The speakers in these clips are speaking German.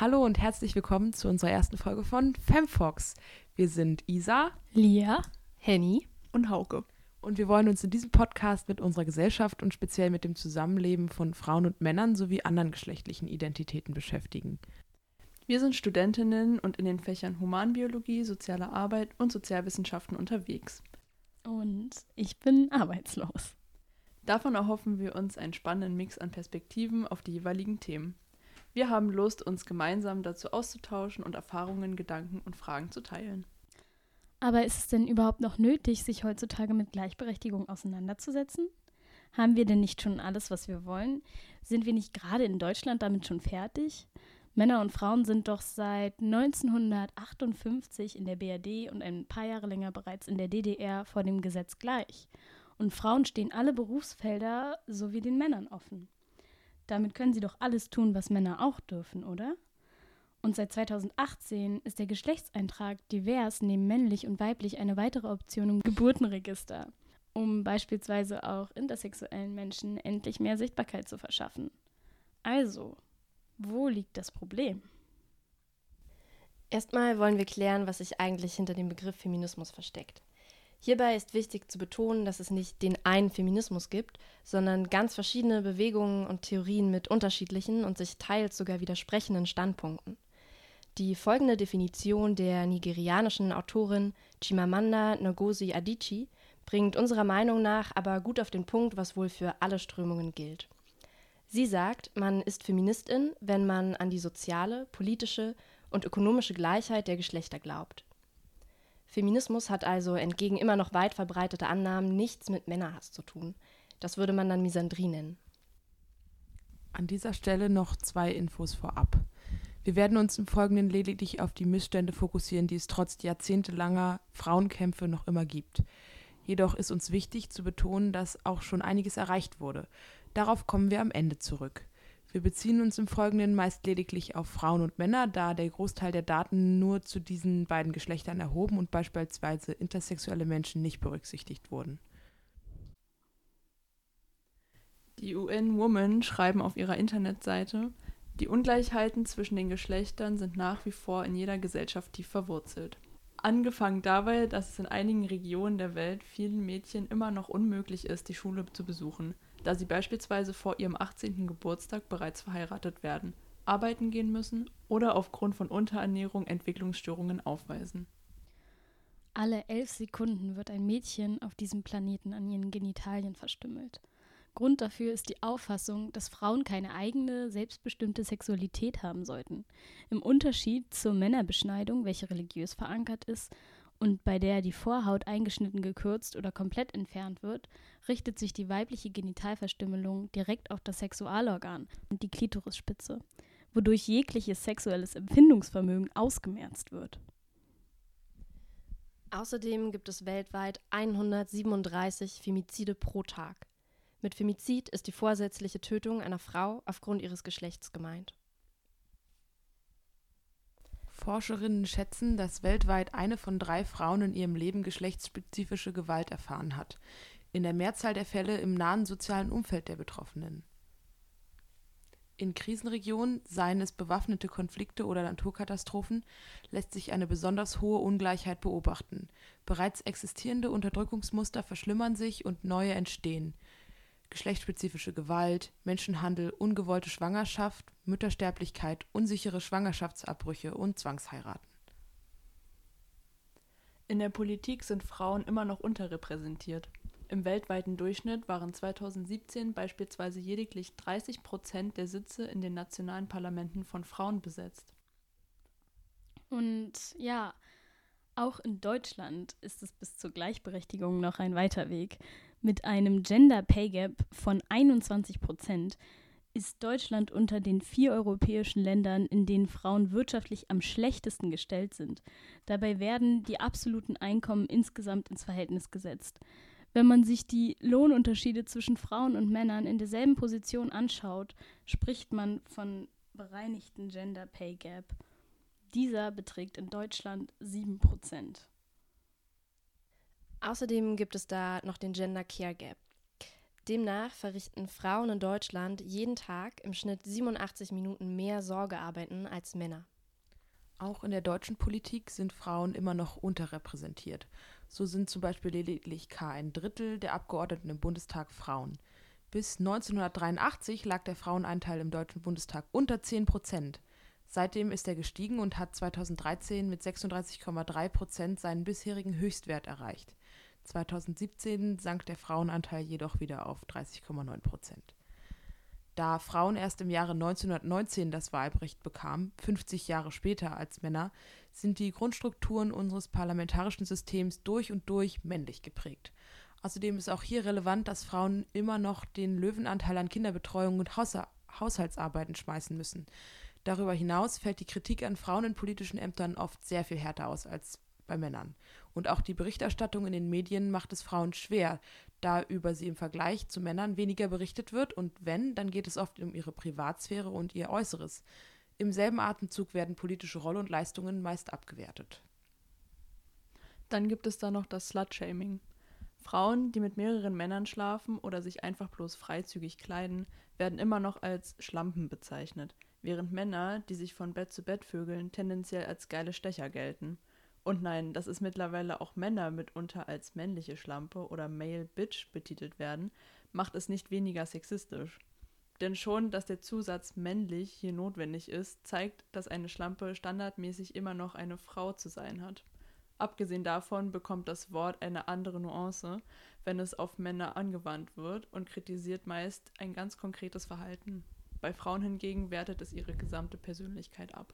Hallo und herzlich willkommen zu unserer ersten Folge von FemFox. Wir sind Isa, Lia, Henny und Hauke. Und wir wollen uns in diesem Podcast mit unserer Gesellschaft und speziell mit dem Zusammenleben von Frauen und Männern sowie anderen geschlechtlichen Identitäten beschäftigen. Wir sind Studentinnen und in den Fächern Humanbiologie, soziale Arbeit und Sozialwissenschaften unterwegs. Und ich bin arbeitslos. Davon erhoffen wir uns einen spannenden Mix an Perspektiven auf die jeweiligen Themen. Wir haben Lust, uns gemeinsam dazu auszutauschen und Erfahrungen, Gedanken und Fragen zu teilen. Aber ist es denn überhaupt noch nötig, sich heutzutage mit Gleichberechtigung auseinanderzusetzen? Haben wir denn nicht schon alles, was wir wollen? Sind wir nicht gerade in Deutschland damit schon fertig? Männer und Frauen sind doch seit 1958 in der BRD und ein paar Jahre länger bereits in der DDR vor dem Gesetz gleich. Und Frauen stehen alle Berufsfelder sowie den Männern offen. Damit können sie doch alles tun, was Männer auch dürfen, oder? Und seit 2018 ist der Geschlechtseintrag divers neben männlich und weiblich eine weitere Option im Geburtenregister, um beispielsweise auch intersexuellen Menschen endlich mehr Sichtbarkeit zu verschaffen. Also, wo liegt das Problem? Erstmal wollen wir klären, was sich eigentlich hinter dem Begriff Feminismus versteckt. Hierbei ist wichtig zu betonen, dass es nicht den einen Feminismus gibt, sondern ganz verschiedene Bewegungen und Theorien mit unterschiedlichen und sich teils sogar widersprechenden Standpunkten. Die folgende Definition der nigerianischen Autorin Chimamanda Ngozi Adichie bringt unserer Meinung nach aber gut auf den Punkt, was wohl für alle Strömungen gilt. Sie sagt, man ist Feministin, wenn man an die soziale, politische und ökonomische Gleichheit der Geschlechter glaubt. Feminismus hat also entgegen immer noch weit verbreiteter Annahmen nichts mit Männerhass zu tun. Das würde man dann Misandrie nennen. An dieser Stelle noch zwei Infos vorab. Wir werden uns im Folgenden lediglich auf die Missstände fokussieren, die es trotz jahrzehntelanger Frauenkämpfe noch immer gibt. Jedoch ist uns wichtig zu betonen, dass auch schon einiges erreicht wurde. Darauf kommen wir am Ende zurück. Wir beziehen uns im Folgenden meist lediglich auf Frauen und Männer, da der Großteil der Daten nur zu diesen beiden Geschlechtern erhoben und beispielsweise intersexuelle Menschen nicht berücksichtigt wurden. Die UN Women schreiben auf ihrer Internetseite, die Ungleichheiten zwischen den Geschlechtern sind nach wie vor in jeder Gesellschaft tief verwurzelt. Angefangen dabei, dass es in einigen Regionen der Welt vielen Mädchen immer noch unmöglich ist, die Schule zu besuchen, da sie beispielsweise vor ihrem 18. Geburtstag bereits verheiratet werden, arbeiten gehen müssen oder aufgrund von Unterernährung Entwicklungsstörungen aufweisen. Alle elf Sekunden wird ein Mädchen auf diesem Planeten an ihren Genitalien verstümmelt. Grund dafür ist die Auffassung, dass Frauen keine eigene, selbstbestimmte Sexualität haben sollten. Im Unterschied zur Männerbeschneidung, welche religiös verankert ist und bei der die Vorhaut eingeschnitten gekürzt oder komplett entfernt wird, richtet sich die weibliche Genitalverstümmelung direkt auf das Sexualorgan und die Klitorisspitze, wodurch jegliches sexuelles Empfindungsvermögen ausgemerzt wird. Außerdem gibt es weltweit 137 Femizide pro Tag. Mit Femizid ist die vorsätzliche Tötung einer Frau aufgrund ihres Geschlechts gemeint. Forscherinnen schätzen, dass weltweit eine von drei Frauen in ihrem Leben geschlechtsspezifische Gewalt erfahren hat, in der Mehrzahl der Fälle im nahen sozialen Umfeld der Betroffenen. In Krisenregionen, seien es bewaffnete Konflikte oder Naturkatastrophen, lässt sich eine besonders hohe Ungleichheit beobachten. Bereits existierende Unterdrückungsmuster verschlimmern sich und neue entstehen geschlechtsspezifische Gewalt, Menschenhandel, ungewollte Schwangerschaft, Müttersterblichkeit, unsichere Schwangerschaftsabbrüche und Zwangsheiraten. In der Politik sind Frauen immer noch unterrepräsentiert. Im weltweiten Durchschnitt waren 2017 beispielsweise lediglich 30 Prozent der Sitze in den nationalen Parlamenten von Frauen besetzt. Und ja, auch in Deutschland ist es bis zur Gleichberechtigung noch ein weiter Weg. Mit einem Gender Pay Gap von 21 Prozent ist Deutschland unter den vier europäischen Ländern, in denen Frauen wirtschaftlich am schlechtesten gestellt sind. Dabei werden die absoluten Einkommen insgesamt ins Verhältnis gesetzt. Wenn man sich die Lohnunterschiede zwischen Frauen und Männern in derselben Position anschaut, spricht man von bereinigten Gender Pay Gap. Dieser beträgt in Deutschland 7 Prozent. Außerdem gibt es da noch den Gender Care Gap. Demnach verrichten Frauen in Deutschland jeden Tag im Schnitt 87 Minuten mehr Sorgearbeiten als Männer. Auch in der deutschen Politik sind Frauen immer noch unterrepräsentiert. So sind zum Beispiel lediglich k ein Drittel der Abgeordneten im Bundestag Frauen. Bis 1983 lag der Frauenanteil im Deutschen Bundestag unter 10 Prozent. Seitdem ist er gestiegen und hat 2013 mit 36,3 Prozent seinen bisherigen Höchstwert erreicht. 2017 sank der Frauenanteil jedoch wieder auf 30,9 Prozent. Da Frauen erst im Jahre 1919 das Wahlrecht bekamen, 50 Jahre später als Männer, sind die Grundstrukturen unseres parlamentarischen Systems durch und durch männlich geprägt. Außerdem ist auch hier relevant, dass Frauen immer noch den Löwenanteil an Kinderbetreuung und Haushaltsarbeiten schmeißen müssen. Darüber hinaus fällt die Kritik an Frauen in politischen Ämtern oft sehr viel härter aus als bei Männern. Und auch die Berichterstattung in den Medien macht es Frauen schwer, da über sie im Vergleich zu Männern weniger berichtet wird und wenn, dann geht es oft um ihre Privatsphäre und ihr Äußeres. Im selben Atemzug werden politische Rolle und Leistungen meist abgewertet. Dann gibt es da noch das Slut-Shaming. Frauen, die mit mehreren Männern schlafen oder sich einfach bloß freizügig kleiden, werden immer noch als Schlampen bezeichnet, während Männer, die sich von Bett zu Bett vögeln, tendenziell als geile Stecher gelten. Und nein, dass es mittlerweile auch Männer mitunter als männliche Schlampe oder Male Bitch betitelt werden, macht es nicht weniger sexistisch. Denn schon, dass der Zusatz männlich hier notwendig ist, zeigt, dass eine Schlampe standardmäßig immer noch eine Frau zu sein hat. Abgesehen davon bekommt das Wort eine andere Nuance, wenn es auf Männer angewandt wird und kritisiert meist ein ganz konkretes Verhalten. Bei Frauen hingegen wertet es ihre gesamte Persönlichkeit ab.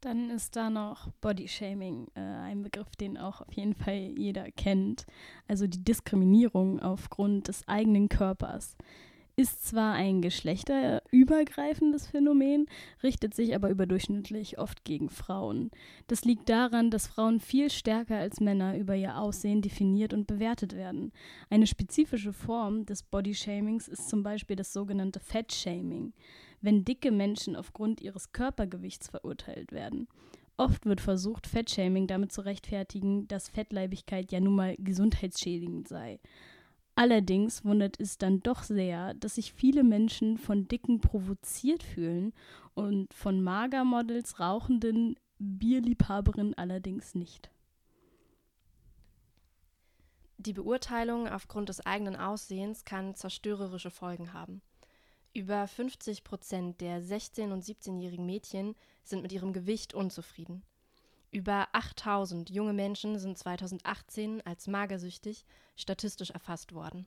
Dann ist da noch Bodyshaming, äh, ein Begriff, den auch auf jeden Fall jeder kennt. Also die Diskriminierung aufgrund des eigenen Körpers ist zwar ein geschlechterübergreifendes Phänomen, richtet sich aber überdurchschnittlich oft gegen Frauen. Das liegt daran, dass Frauen viel stärker als Männer über ihr Aussehen definiert und bewertet werden. Eine spezifische Form des Bodyshamings ist zum Beispiel das sogenannte Fettshaming, wenn dicke Menschen aufgrund ihres Körpergewichts verurteilt werden. Oft wird versucht, Fettshaming damit zu rechtfertigen, dass Fettleibigkeit ja nun mal gesundheitsschädigend sei. Allerdings wundert es dann doch sehr, dass sich viele Menschen von Dicken provoziert fühlen und von Magermodels, rauchenden Bierliebhaberinnen allerdings nicht. Die Beurteilung aufgrund des eigenen Aussehens kann zerstörerische Folgen haben. Über 50 Prozent der 16- und 17-jährigen Mädchen sind mit ihrem Gewicht unzufrieden. Über 8000 junge Menschen sind 2018 als magersüchtig statistisch erfasst worden.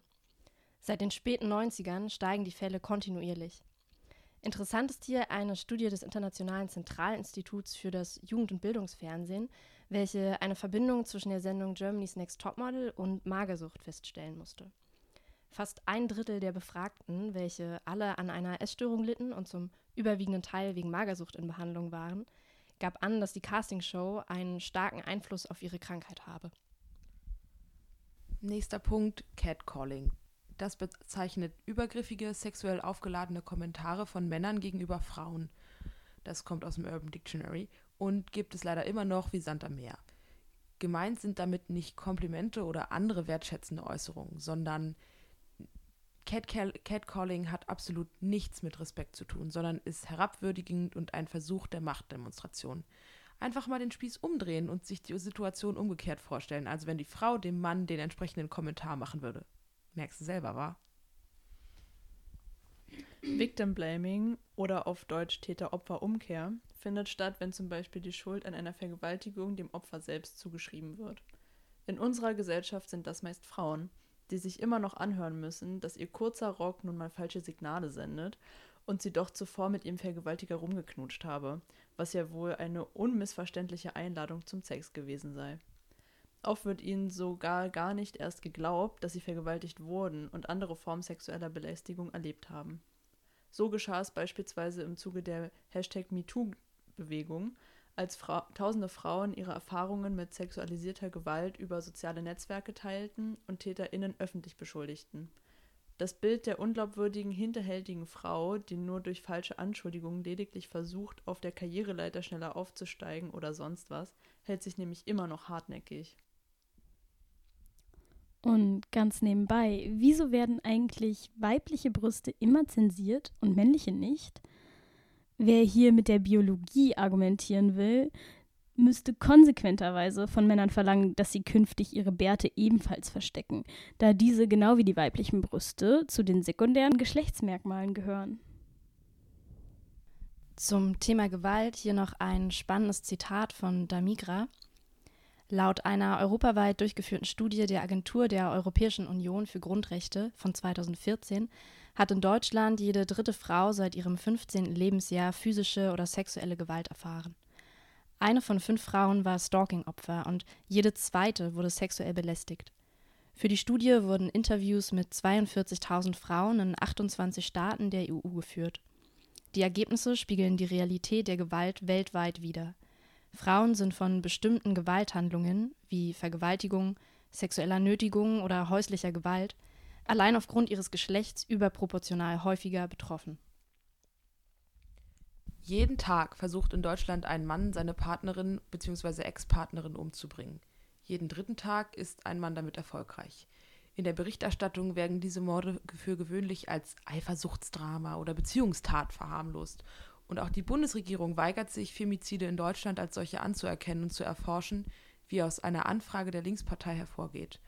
Seit den späten 90ern steigen die Fälle kontinuierlich. Interessant ist hier eine Studie des Internationalen Zentralinstituts für das Jugend- und Bildungsfernsehen, welche eine Verbindung zwischen der Sendung Germany's Next Topmodel und Magersucht feststellen musste. Fast ein Drittel der Befragten, welche alle an einer Essstörung litten und zum überwiegenden Teil wegen Magersucht in Behandlung waren, gab an, dass die Castingshow einen starken Einfluss auf ihre Krankheit habe. Nächster Punkt: Catcalling. Das bezeichnet übergriffige, sexuell aufgeladene Kommentare von Männern gegenüber Frauen. Das kommt aus dem Urban Dictionary und gibt es leider immer noch wie Sand am Meer. Gemeint sind damit nicht Komplimente oder andere wertschätzende Äußerungen, sondern Catcalling hat absolut nichts mit Respekt zu tun, sondern ist herabwürdigend und ein Versuch der Machtdemonstration. Einfach mal den Spieß umdrehen und sich die Situation umgekehrt vorstellen, also wenn die Frau dem Mann den entsprechenden Kommentar machen würde. Merkst du selber, wa? Victim Blaming oder auf Deutsch Täter-Opfer-Umkehr findet statt, wenn zum Beispiel die Schuld an einer Vergewaltigung dem Opfer selbst zugeschrieben wird. In unserer Gesellschaft sind das meist Frauen die sich immer noch anhören müssen, dass ihr kurzer Rock nun mal falsche Signale sendet und sie doch zuvor mit ihrem Vergewaltiger rumgeknutscht habe, was ja wohl eine unmissverständliche Einladung zum Sex gewesen sei. Oft wird ihnen sogar gar nicht erst geglaubt, dass sie vergewaltigt wurden und andere Formen sexueller Belästigung erlebt haben. So geschah es beispielsweise im Zuge der MeToo-Bewegung, als Fra tausende Frauen ihre Erfahrungen mit sexualisierter Gewalt über soziale Netzwerke teilten und TäterInnen öffentlich beschuldigten. Das Bild der unglaubwürdigen, hinterhältigen Frau, die nur durch falsche Anschuldigungen lediglich versucht, auf der Karriereleiter schneller aufzusteigen oder sonst was, hält sich nämlich immer noch hartnäckig. Und ganz nebenbei, wieso werden eigentlich weibliche Brüste immer zensiert und männliche nicht? Wer hier mit der Biologie argumentieren will, müsste konsequenterweise von Männern verlangen, dass sie künftig ihre Bärte ebenfalls verstecken, da diese genau wie die weiblichen Brüste zu den sekundären Geschlechtsmerkmalen gehören. Zum Thema Gewalt hier noch ein spannendes Zitat von Damigra. Laut einer europaweit durchgeführten Studie der Agentur der Europäischen Union für Grundrechte von 2014 hat in Deutschland jede dritte Frau seit ihrem 15. Lebensjahr physische oder sexuelle Gewalt erfahren. Eine von fünf Frauen war Stalking-Opfer und jede zweite wurde sexuell belästigt. Für die Studie wurden Interviews mit 42.000 Frauen in 28 Staaten der EU geführt. Die Ergebnisse spiegeln die Realität der Gewalt weltweit wider. Frauen sind von bestimmten Gewalthandlungen wie Vergewaltigung, sexueller Nötigung oder häuslicher Gewalt allein aufgrund ihres Geschlechts überproportional häufiger betroffen. Jeden Tag versucht in Deutschland ein Mann, seine Partnerin bzw. Ex-Partnerin umzubringen. Jeden dritten Tag ist ein Mann damit erfolgreich. In der Berichterstattung werden diese Morde für gewöhnlich als Eifersuchtsdrama oder Beziehungstat verharmlost. Und auch die Bundesregierung weigert sich, Femizide in Deutschland als solche anzuerkennen und zu erforschen, wie aus einer Anfrage der Linkspartei hervorgeht.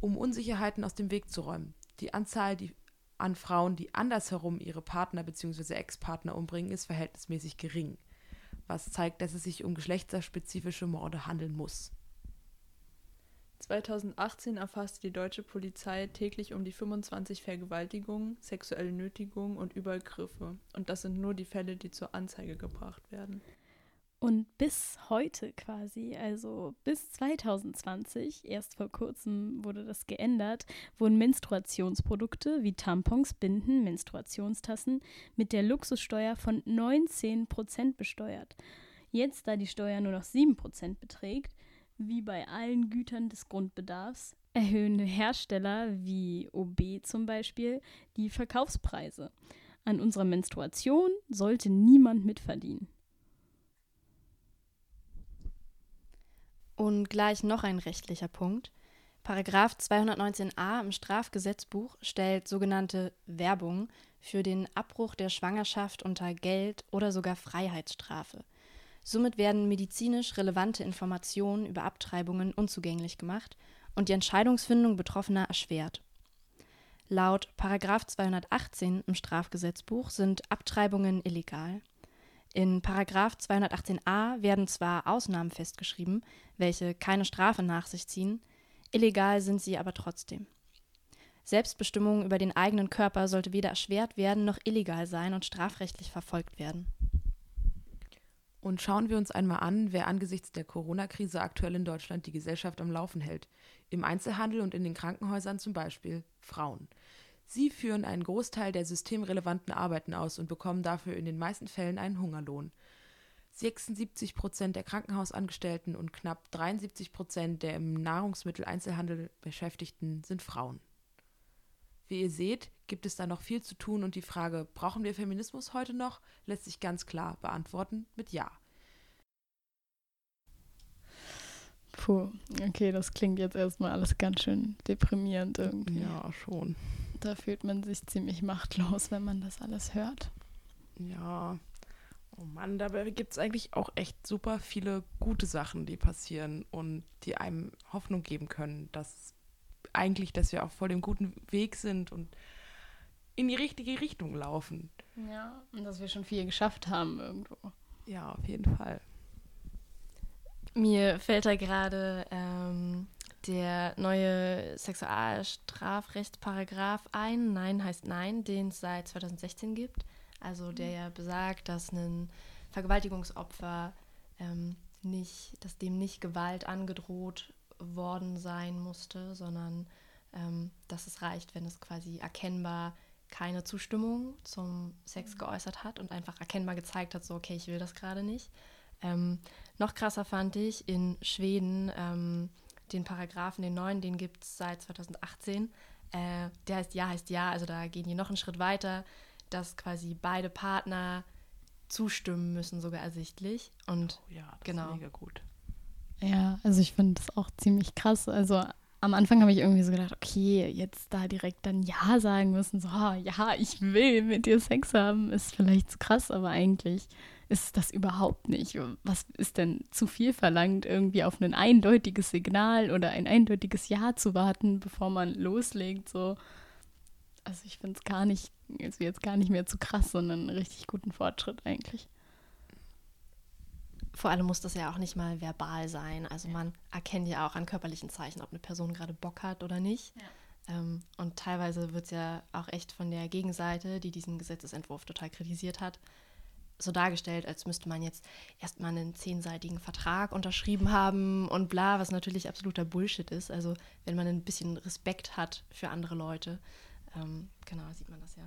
Um Unsicherheiten aus dem Weg zu räumen, die Anzahl, die an Frauen, die andersherum ihre Partner bzw. Ex-Partner umbringen, ist verhältnismäßig gering, was zeigt, dass es sich um geschlechterspezifische Morde handeln muss. 2018 erfasste die deutsche Polizei täglich um die 25 Vergewaltigungen, sexuelle Nötigungen und Übergriffe. Und das sind nur die Fälle, die zur Anzeige gebracht werden. Und bis heute quasi, also bis 2020, erst vor kurzem wurde das geändert, wurden Menstruationsprodukte wie Tampons, Binden, Menstruationstassen mit der Luxussteuer von 19% besteuert. Jetzt, da die Steuer nur noch 7% beträgt, wie bei allen Gütern des Grundbedarfs, erhöhen Hersteller wie OB zum Beispiel die Verkaufspreise. An unserer Menstruation sollte niemand mitverdienen. Und gleich noch ein rechtlicher Punkt. Paragraph 219a im Strafgesetzbuch stellt sogenannte Werbung für den Abbruch der Schwangerschaft unter Geld oder sogar Freiheitsstrafe. Somit werden medizinisch relevante Informationen über Abtreibungen unzugänglich gemacht und die Entscheidungsfindung Betroffener erschwert. Laut Paragraph 218 im Strafgesetzbuch sind Abtreibungen illegal. In Paragraph 218a werden zwar Ausnahmen festgeschrieben, welche keine Strafe nach sich ziehen, illegal sind sie aber trotzdem. Selbstbestimmung über den eigenen Körper sollte weder erschwert werden noch illegal sein und strafrechtlich verfolgt werden. Und schauen wir uns einmal an, wer angesichts der Corona-Krise aktuell in Deutschland die Gesellschaft am Laufen hält. Im Einzelhandel und in den Krankenhäusern zum Beispiel Frauen. Sie führen einen Großteil der systemrelevanten Arbeiten aus und bekommen dafür in den meisten Fällen einen Hungerlohn. 76 Prozent der Krankenhausangestellten und knapp 73 Prozent der im Nahrungsmitteleinzelhandel Beschäftigten sind Frauen. Wie ihr seht, gibt es da noch viel zu tun und die Frage, brauchen wir Feminismus heute noch, lässt sich ganz klar beantworten mit Ja. Puh, okay, das klingt jetzt erstmal alles ganz schön deprimierend irgendwie. Ja, schon. Da fühlt man sich ziemlich machtlos, wenn man das alles hört. Ja. Oh Mann, dabei gibt es eigentlich auch echt super viele gute Sachen, die passieren und die einem Hoffnung geben können, dass eigentlich, dass wir auf voll dem guten Weg sind und in die richtige Richtung laufen. Ja, und dass wir schon viel geschafft haben irgendwo. Ja, auf jeden Fall. Mir fällt da gerade ähm, der neue Sexualstrafrechtsparagraf ein. Nein heißt Nein, den es seit 2016 gibt. Also der ja besagt, dass ein Vergewaltigungsopfer ähm, nicht, dass dem nicht Gewalt angedroht worden sein musste, sondern ähm, dass es reicht, wenn es quasi erkennbar keine Zustimmung zum Sex mhm. geäußert hat und einfach erkennbar gezeigt hat, so okay, ich will das gerade nicht. Ähm, noch krasser fand ich in Schweden ähm, den Paragraphen, den neuen, den gibt es seit 2018. Äh, der heißt Ja, heißt Ja, also da gehen die noch einen Schritt weiter, dass quasi beide Partner zustimmen müssen, sogar ersichtlich. Und oh ja, das genau. ist mega gut. Ja, also ich finde das auch ziemlich krass. Also am Anfang habe ich irgendwie so gedacht, okay, jetzt da direkt dann Ja sagen müssen, so, ja, ich will mit dir Sex haben, ist vielleicht zu krass, aber eigentlich ist das überhaupt nicht. Was ist denn zu viel verlangt, irgendwie auf ein eindeutiges Signal oder ein eindeutiges Ja zu warten, bevor man loslegt, so. Also ich finde es gar nicht, ist jetzt gar nicht mehr zu krass, sondern einen richtig guten Fortschritt eigentlich. Vor allem muss das ja auch nicht mal verbal sein. Also man erkennt ja auch an körperlichen Zeichen, ob eine Person gerade Bock hat oder nicht. Ja. Ähm, und teilweise wird es ja auch echt von der Gegenseite, die diesen Gesetzesentwurf total kritisiert hat, so dargestellt, als müsste man jetzt erstmal einen zehnseitigen Vertrag unterschrieben haben und bla, was natürlich absoluter Bullshit ist. Also wenn man ein bisschen Respekt hat für andere Leute, ähm, genau, sieht man das ja.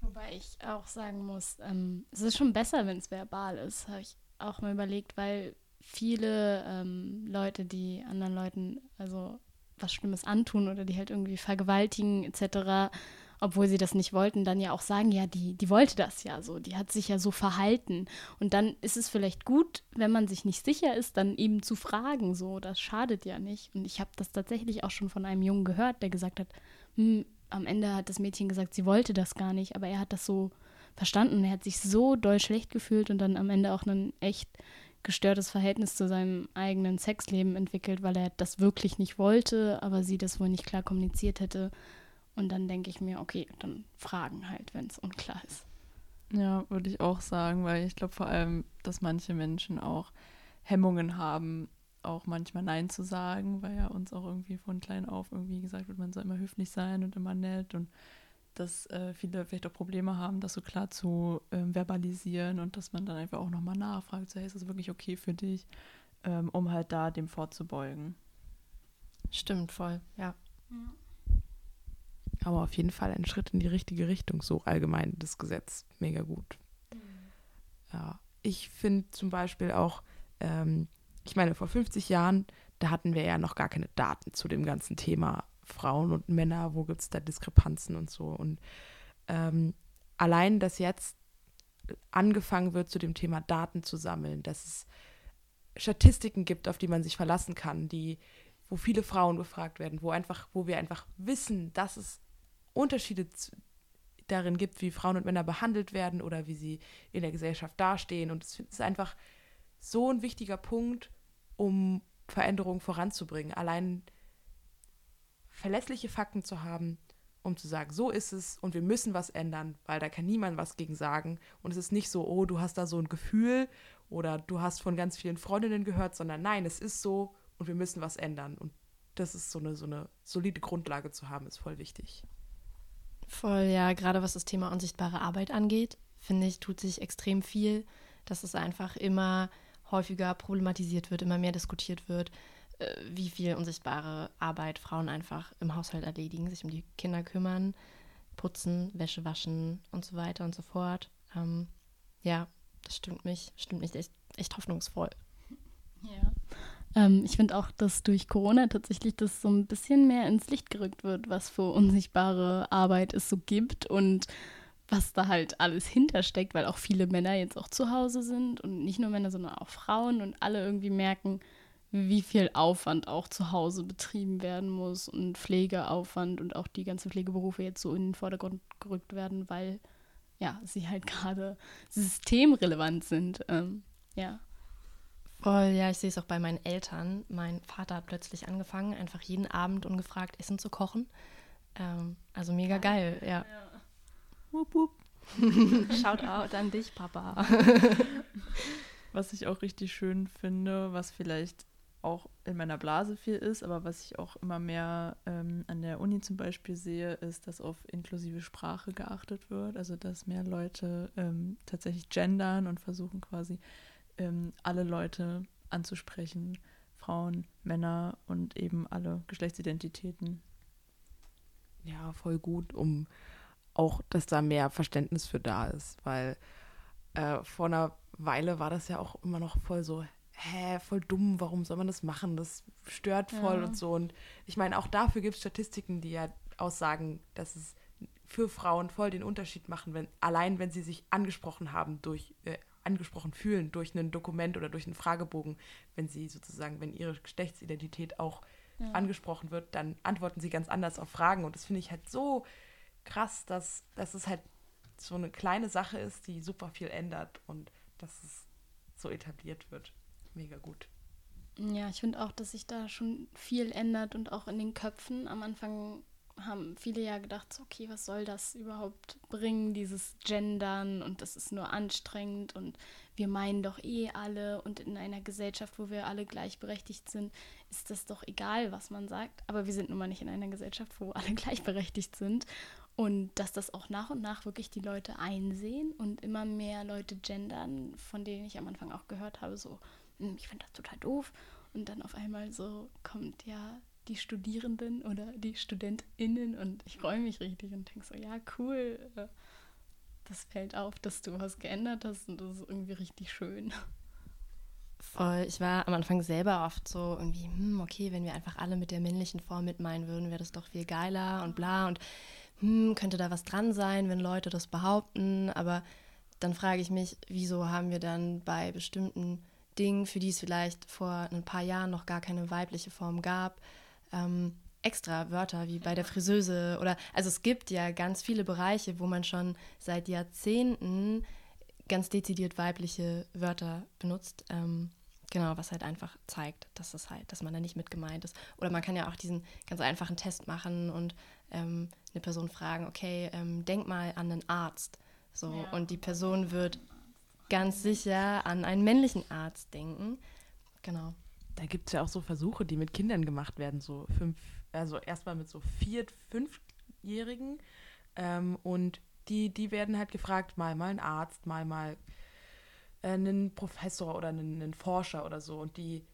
Wobei ich auch sagen muss, ähm, es ist schon besser, wenn es verbal ist, habe ich auch mal überlegt, weil viele ähm, Leute, die anderen Leuten also was Schlimmes antun oder die halt irgendwie vergewaltigen etc., obwohl sie das nicht wollten, dann ja auch sagen, ja, die, die wollte das ja so, die hat sich ja so verhalten. Und dann ist es vielleicht gut, wenn man sich nicht sicher ist, dann eben zu fragen, so, das schadet ja nicht. Und ich habe das tatsächlich auch schon von einem Jungen gehört, der gesagt hat, hm, am Ende hat das Mädchen gesagt, sie wollte das gar nicht, aber er hat das so verstanden. Er hat sich so doll schlecht gefühlt und dann am Ende auch ein echt gestörtes Verhältnis zu seinem eigenen Sexleben entwickelt, weil er das wirklich nicht wollte, aber sie das wohl nicht klar kommuniziert hätte. Und dann denke ich mir, okay, dann fragen halt, wenn es unklar ist. Ja, würde ich auch sagen, weil ich glaube vor allem, dass manche Menschen auch Hemmungen haben, auch manchmal Nein zu sagen, weil ja uns auch irgendwie von klein auf irgendwie gesagt wird, man soll immer höflich sein und immer nett und dass äh, viele vielleicht auch Probleme haben, das so klar zu ähm, verbalisieren und dass man dann einfach auch nochmal nachfragt, so, hey, ist das wirklich okay für dich, ähm, um halt da dem vorzubeugen. Stimmt, voll, ja. Aber auf jeden Fall ein Schritt in die richtige Richtung, so allgemein das Gesetz. Mega gut. Mhm. Ja, ich finde zum Beispiel auch, ähm, ich meine, vor 50 Jahren, da hatten wir ja noch gar keine Daten zu dem ganzen Thema Frauen und Männer, wo gibt es da Diskrepanzen und so. Und ähm, allein, dass jetzt angefangen wird, zu dem Thema Daten zu sammeln, dass es Statistiken gibt, auf die man sich verlassen kann, die, wo viele Frauen befragt werden, wo einfach, wo wir einfach wissen, dass es Unterschiede darin gibt, wie Frauen und Männer behandelt werden oder wie sie in der Gesellschaft dastehen. Und es ist einfach so ein wichtiger Punkt, um Veränderungen voranzubringen. Allein verlässliche Fakten zu haben, um zu sagen, so ist es und wir müssen was ändern, weil da kann niemand was gegen sagen. Und es ist nicht so, oh, du hast da so ein Gefühl oder du hast von ganz vielen Freundinnen gehört, sondern nein, es ist so und wir müssen was ändern. Und das ist so eine, so eine solide Grundlage zu haben, ist voll wichtig. Voll, ja, gerade was das Thema unsichtbare Arbeit angeht, finde ich, tut sich extrem viel, dass es einfach immer häufiger problematisiert wird, immer mehr diskutiert wird. Äh, wie viel unsichtbare Arbeit Frauen einfach im Haushalt erledigen, sich um die Kinder kümmern, putzen, Wäsche waschen und so weiter und so fort. Ähm, ja, das stimmt mich, stimmt mich echt, echt hoffnungsvoll. Ja. Ähm, ich finde auch, dass durch Corona tatsächlich das so ein bisschen mehr ins Licht gerückt wird, was für unsichtbare Arbeit es so gibt und was da halt alles hintersteckt, weil auch viele Männer jetzt auch zu Hause sind und nicht nur Männer, sondern auch Frauen und alle irgendwie merken, wie viel Aufwand auch zu Hause betrieben werden muss und Pflegeaufwand und auch die ganzen Pflegeberufe jetzt so in den Vordergrund gerückt werden, weil ja, sie halt gerade systemrelevant sind. Ähm, ja. Voll, ja, ich sehe es auch bei meinen Eltern. Mein Vater hat plötzlich angefangen, einfach jeden Abend ungefragt Essen zu kochen. Ähm, also mega geil, ja. ja. Wupp, wupp. Shoutout an dich, Papa. was ich auch richtig schön finde, was vielleicht auch in meiner Blase viel ist, aber was ich auch immer mehr ähm, an der Uni zum Beispiel sehe, ist, dass auf inklusive Sprache geachtet wird. Also dass mehr Leute ähm, tatsächlich gendern und versuchen quasi ähm, alle Leute anzusprechen. Frauen, Männer und eben alle Geschlechtsidentitäten. Ja, voll gut, um auch, dass da mehr Verständnis für da ist, weil äh, vor einer Weile war das ja auch immer noch voll so, hä, voll dumm, warum soll man das machen? Das stört voll ja. und so. Und ich meine, auch dafür gibt es Statistiken, die ja aussagen, dass es für Frauen voll den Unterschied machen, wenn, allein wenn sie sich angesprochen haben durch, äh, angesprochen fühlen durch ein Dokument oder durch einen Fragebogen, wenn sie sozusagen, wenn ihre Geschlechtsidentität auch ja. angesprochen wird, dann antworten sie ganz anders auf Fragen. Und das finde ich halt so krass, dass, dass es halt so eine kleine Sache ist, die super viel ändert und dass es so etabliert wird. Mega gut. Ja, ich finde auch, dass sich da schon viel ändert und auch in den Köpfen. Am Anfang haben viele ja gedacht, okay, was soll das überhaupt bringen, dieses Gendern und das ist nur anstrengend und wir meinen doch eh alle und in einer Gesellschaft, wo wir alle gleichberechtigt sind, ist das doch egal, was man sagt. Aber wir sind nun mal nicht in einer Gesellschaft, wo alle gleichberechtigt sind und dass das auch nach und nach wirklich die Leute einsehen und immer mehr Leute gendern, von denen ich am Anfang auch gehört habe, so, ich finde das total doof und dann auf einmal so kommt ja die Studierenden oder die StudentInnen und ich freue mich richtig und denke so, ja, cool. Äh, das fällt auf, dass du was geändert hast und das ist irgendwie richtig schön. Voll. Ich war am Anfang selber oft so irgendwie, hm, okay, wenn wir einfach alle mit der männlichen Form mitmeinen würden, wäre das doch viel geiler und bla und hm, könnte da was dran sein, wenn Leute das behaupten. Aber dann frage ich mich, wieso haben wir dann bei bestimmten Dingen, für die es vielleicht vor ein paar Jahren noch gar keine weibliche Form gab, ähm, extra Wörter wie bei der Friseuse oder also es gibt ja ganz viele Bereiche, wo man schon seit Jahrzehnten ganz dezidiert weibliche Wörter benutzt. Ähm, genau, was halt einfach zeigt, dass das halt, dass man da nicht mit gemeint ist. Oder man kann ja auch diesen ganz einfachen Test machen und ähm, eine Person fragen, okay, ähm, denk mal an einen Arzt. So, ja. und die Person wird ganz sicher an einen männlichen Arzt denken. Genau da gibt es ja auch so Versuche, die mit Kindern gemacht werden, so fünf, also erstmal mit so vier, fünfjährigen. Ähm, und die, die werden halt gefragt, mal mal ein Arzt, mal mal äh, einen Professor oder einen, einen Forscher oder so. Und die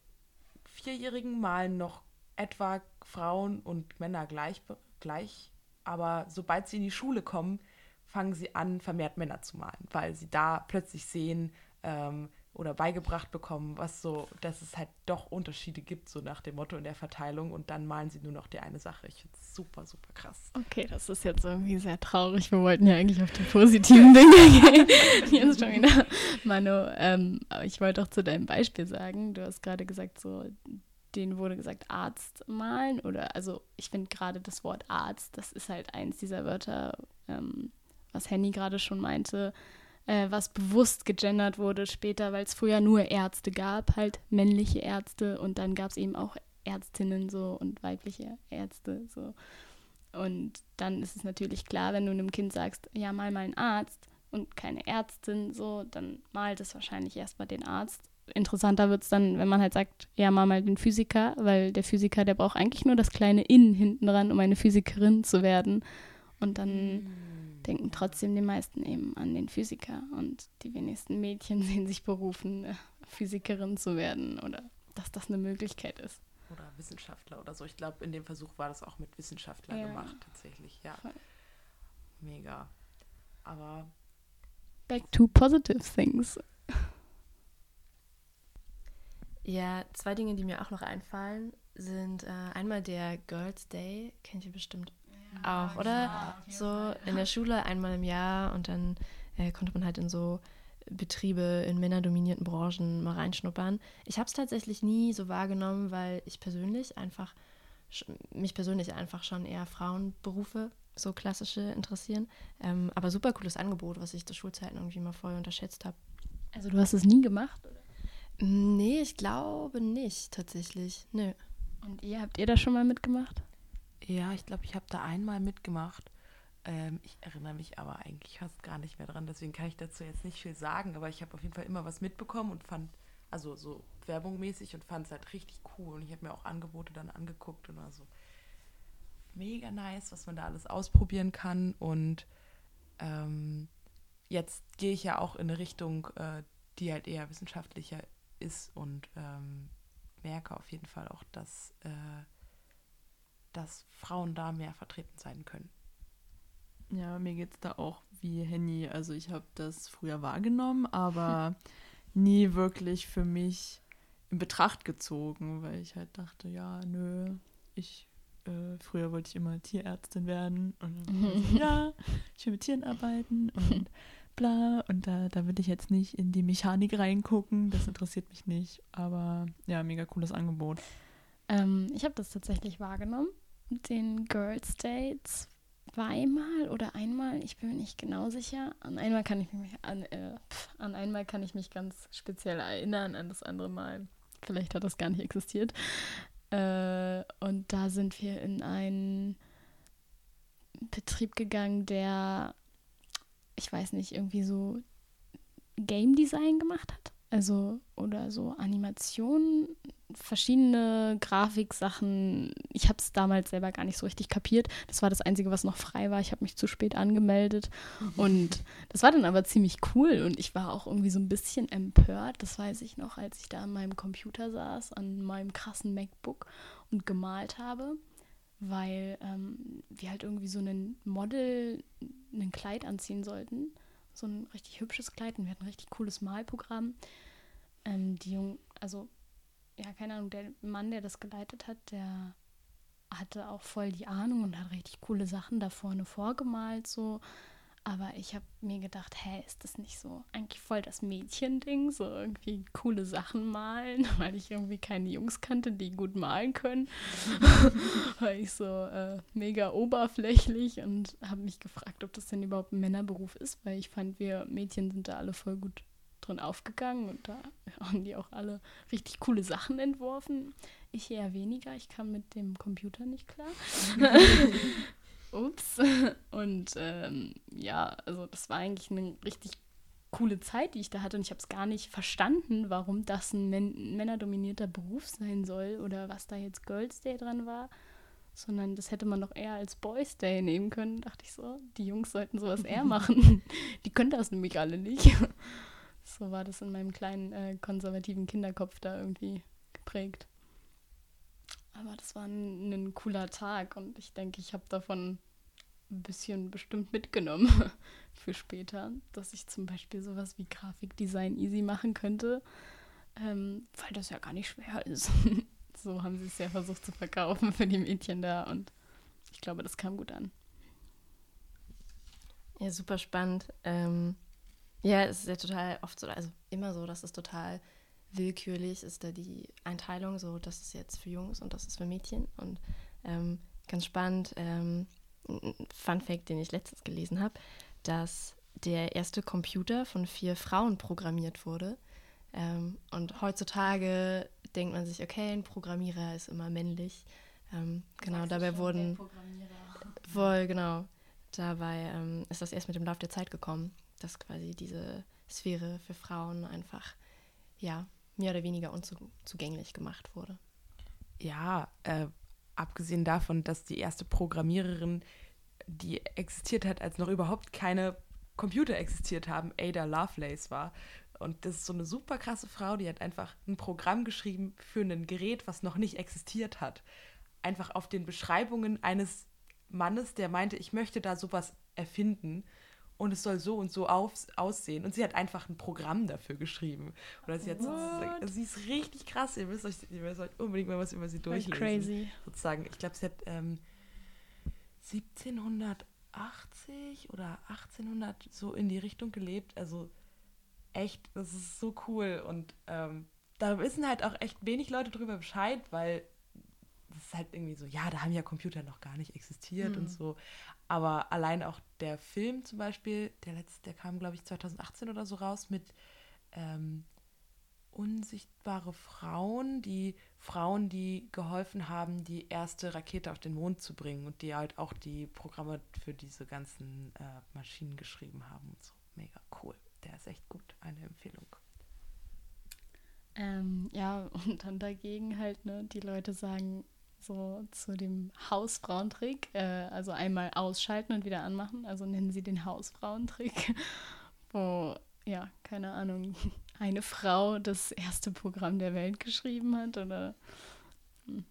Vierjährigen malen noch etwa Frauen und Männer gleich, gleich. Aber sobald sie in die Schule kommen, fangen sie an, vermehrt Männer zu malen, weil sie da plötzlich sehen, ähm, oder beigebracht bekommen, was so, dass es halt doch Unterschiede gibt, so nach dem Motto in der Verteilung und dann malen sie nur noch die eine Sache. Ich finde es super, super krass. Okay, das ist jetzt irgendwie sehr traurig. Wir wollten ja eigentlich auf die positiven Dinge gehen. Hier ist schon wieder Manu. Ähm, aber ich wollte auch zu deinem Beispiel sagen, du hast gerade gesagt, so, denen wurde gesagt, Arzt malen oder, also ich finde gerade das Wort Arzt, das ist halt eins dieser Wörter, ähm, was Henny gerade schon meinte, äh, was bewusst gegendert wurde später, weil es früher nur Ärzte gab, halt männliche Ärzte und dann gab es eben auch Ärztinnen so und weibliche Ärzte so. Und dann ist es natürlich klar, wenn du einem Kind sagst, ja, mal mal einen Arzt und keine Ärztin, so, dann malt es wahrscheinlich erstmal den Arzt. Interessanter wird es dann, wenn man halt sagt, ja, mal mal den Physiker, weil der Physiker, der braucht eigentlich nur das kleine In hinten dran, um eine Physikerin zu werden. Und dann mm denken trotzdem die meisten eben an den Physiker und die wenigsten Mädchen sehen sich berufen, äh, Physikerin zu werden oder dass das eine Möglichkeit ist. Oder Wissenschaftler oder so. Ich glaube, in dem Versuch war das auch mit Wissenschaftler ja. gemacht, tatsächlich, ja. Voll. Mega. Aber. Back to positive things. Ja, zwei Dinge, die mir auch noch einfallen, sind äh, einmal der Girls Day, kennt ihr bestimmt auch, oder? So in der Schule einmal im Jahr und dann äh, konnte man halt in so Betriebe in männerdominierten Branchen mal reinschnuppern. Ich habe es tatsächlich nie so wahrgenommen, weil ich persönlich einfach, mich persönlich einfach schon eher Frauenberufe, so klassische interessieren. Ähm, aber super cooles Angebot, was ich zu Schulzeiten irgendwie mal voll unterschätzt habe. Also du hast es nie gemacht? Oder? Nee, ich glaube nicht tatsächlich. Nö. Und ihr, habt ihr da schon mal mitgemacht? Ja, ich glaube, ich habe da einmal mitgemacht. Ähm, ich erinnere mich aber eigentlich fast gar nicht mehr dran, deswegen kann ich dazu jetzt nicht viel sagen, aber ich habe auf jeden Fall immer was mitbekommen und fand, also so werbungmäßig und fand es halt richtig cool. Und ich habe mir auch Angebote dann angeguckt und war so mega nice, was man da alles ausprobieren kann. Und ähm, jetzt gehe ich ja auch in eine Richtung, äh, die halt eher wissenschaftlicher ist und ähm, merke auf jeden Fall auch, dass äh, dass Frauen da mehr vertreten sein können. Ja, mir geht es da auch wie Henny. Also ich habe das früher wahrgenommen, aber nie wirklich für mich in Betracht gezogen, weil ich halt dachte, ja, nö, ich äh, früher wollte ich immer Tierärztin werden und dann ja, ich will mit Tieren arbeiten und bla und da, da will ich jetzt nicht in die Mechanik reingucken, das interessiert mich nicht, aber ja, mega cooles Angebot. Ähm, ich habe das tatsächlich wahrgenommen, den Girls Day zweimal oder einmal, ich bin mir nicht genau sicher. An einmal kann ich mich an, äh, an einmal kann ich mich ganz speziell erinnern, an das andere Mal. Vielleicht hat das gar nicht existiert. Äh, und da sind wir in einen Betrieb gegangen, der, ich weiß nicht, irgendwie so Game Design gemacht hat. Also, oder so Animationen, verschiedene Grafiksachen. Ich habe es damals selber gar nicht so richtig kapiert. Das war das Einzige, was noch frei war. Ich habe mich zu spät angemeldet. Und das war dann aber ziemlich cool. Und ich war auch irgendwie so ein bisschen empört. Das weiß ich noch, als ich da an meinem Computer saß, an meinem krassen MacBook und gemalt habe. Weil ähm, wir halt irgendwie so ein Model, ein Kleid anziehen sollten so ein richtig hübsches Kleid und wir hatten ein richtig cooles Malprogramm. Ähm, die Jung, also, ja, keine Ahnung, der Mann, der das geleitet hat, der hatte auch voll die Ahnung und hat richtig coole Sachen da vorne vorgemalt, so. Aber ich habe mir gedacht, hä, ist das nicht so eigentlich voll das Mädchending, so irgendwie coole Sachen malen, weil ich irgendwie keine Jungs kannte, die gut malen können. war ich so äh, mega oberflächlich und habe mich gefragt, ob das denn überhaupt ein Männerberuf ist, weil ich fand, wir Mädchen sind da alle voll gut drin aufgegangen und da haben die auch alle richtig coole Sachen entworfen. Ich eher weniger, ich kam mit dem Computer nicht klar. Ups. Und ähm, ja, also das war eigentlich eine richtig coole Zeit, die ich da hatte. Und ich habe es gar nicht verstanden, warum das ein män männerdominierter Beruf sein soll oder was da jetzt Girls Day dran war. Sondern das hätte man doch eher als Boys Day nehmen können, dachte ich so. Die Jungs sollten sowas eher machen. die können das nämlich alle nicht. So war das in meinem kleinen äh, konservativen Kinderkopf da irgendwie geprägt. Aber das war ein, ein cooler Tag und ich denke, ich habe davon ein bisschen bestimmt mitgenommen für später, dass ich zum Beispiel sowas wie Grafikdesign easy machen könnte, ähm, weil das ja gar nicht schwer ist. so haben sie es ja versucht zu verkaufen für die Mädchen da und ich glaube, das kam gut an. Ja, super spannend. Ähm, ja, es ist ja total oft so, also immer so, dass es total willkürlich ist da die Einteilung, so das ist jetzt für Jungs und das ist für Mädchen. Und ähm, ganz spannend, ähm, Fun Fact, den ich letztens gelesen habe, dass der erste Computer von vier Frauen programmiert wurde. Ähm, und heutzutage denkt man sich, okay, ein Programmierer ist immer männlich. Ähm, genau, dabei wurden. Voll, genau. Dabei ähm, ist das erst mit dem Lauf der Zeit gekommen, dass quasi diese Sphäre für Frauen einfach ja mehr oder weniger unzugänglich gemacht wurde. Ja, äh, abgesehen davon, dass die erste Programmiererin, die existiert hat, als noch überhaupt keine Computer existiert haben, Ada Lovelace war. Und das ist so eine super krasse Frau, die hat einfach ein Programm geschrieben für ein Gerät, was noch nicht existiert hat. Einfach auf den Beschreibungen eines Mannes, der meinte, ich möchte da sowas erfinden und es soll so und so auf, aussehen. Und sie hat einfach ein Programm dafür geschrieben. Oder sie hat sozusagen, sie ist richtig krass. Ihr müsst euch, ihr müsst euch unbedingt mal was über sie durchlesen. Crazy. Sozusagen. Ich glaube, sie hat ähm, 1780 oder 1800 so in die Richtung gelebt. Also echt, das ist so cool. Und ähm, da wissen halt auch echt wenig Leute drüber Bescheid, weil das ist halt irgendwie so, ja, da haben ja Computer noch gar nicht existiert mhm. und so. Aber allein auch der Film zum Beispiel, der letzte, der kam, glaube ich, 2018 oder so raus mit ähm, unsichtbare Frauen, die Frauen, die geholfen haben, die erste Rakete auf den Mond zu bringen und die halt auch die Programme für diese ganzen äh, Maschinen geschrieben haben und so. Mega cool. Der ist echt gut. Eine Empfehlung. Ähm, ja, und dann dagegen halt, ne, die Leute sagen, so zu dem Hausfrauentrick. Äh, also einmal ausschalten und wieder anmachen. Also nennen sie den Hausfrauentrick, wo, ja, keine Ahnung, eine Frau das erste Programm der Welt geschrieben hat oder. Hm.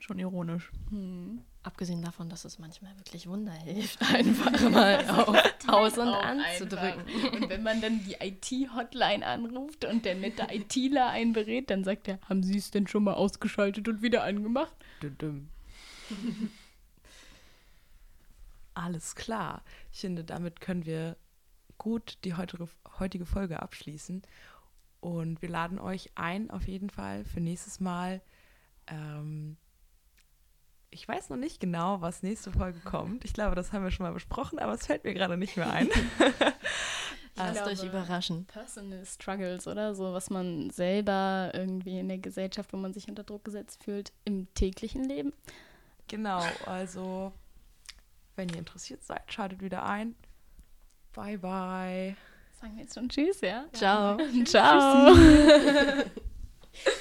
Schon ironisch. Hm. Abgesehen davon, dass es manchmal wirklich Wunder hilft, einfach mal auf aus und anzudrücken. Und wenn man dann die IT-Hotline anruft und der nette ITler einen berät, dann sagt er, haben Sie es denn schon mal ausgeschaltet und wieder angemacht? Alles klar. Ich finde, damit können wir gut die heutige, heutige Folge abschließen. Und wir laden euch ein, auf jeden Fall für nächstes Mal Ähm, ich weiß noch nicht genau, was nächste Folge kommt. Ich glaube, das haben wir schon mal besprochen, aber es fällt mir gerade nicht mehr ein. Lasst euch überraschen. Personal Struggles oder so, was man selber irgendwie in der Gesellschaft, wo man sich unter Druck gesetzt fühlt, im täglichen Leben. genau, also wenn ihr interessiert seid, schaltet wieder ein. Bye, bye. Sagen wir jetzt schon Tschüss, ja? Ciao. Ciao.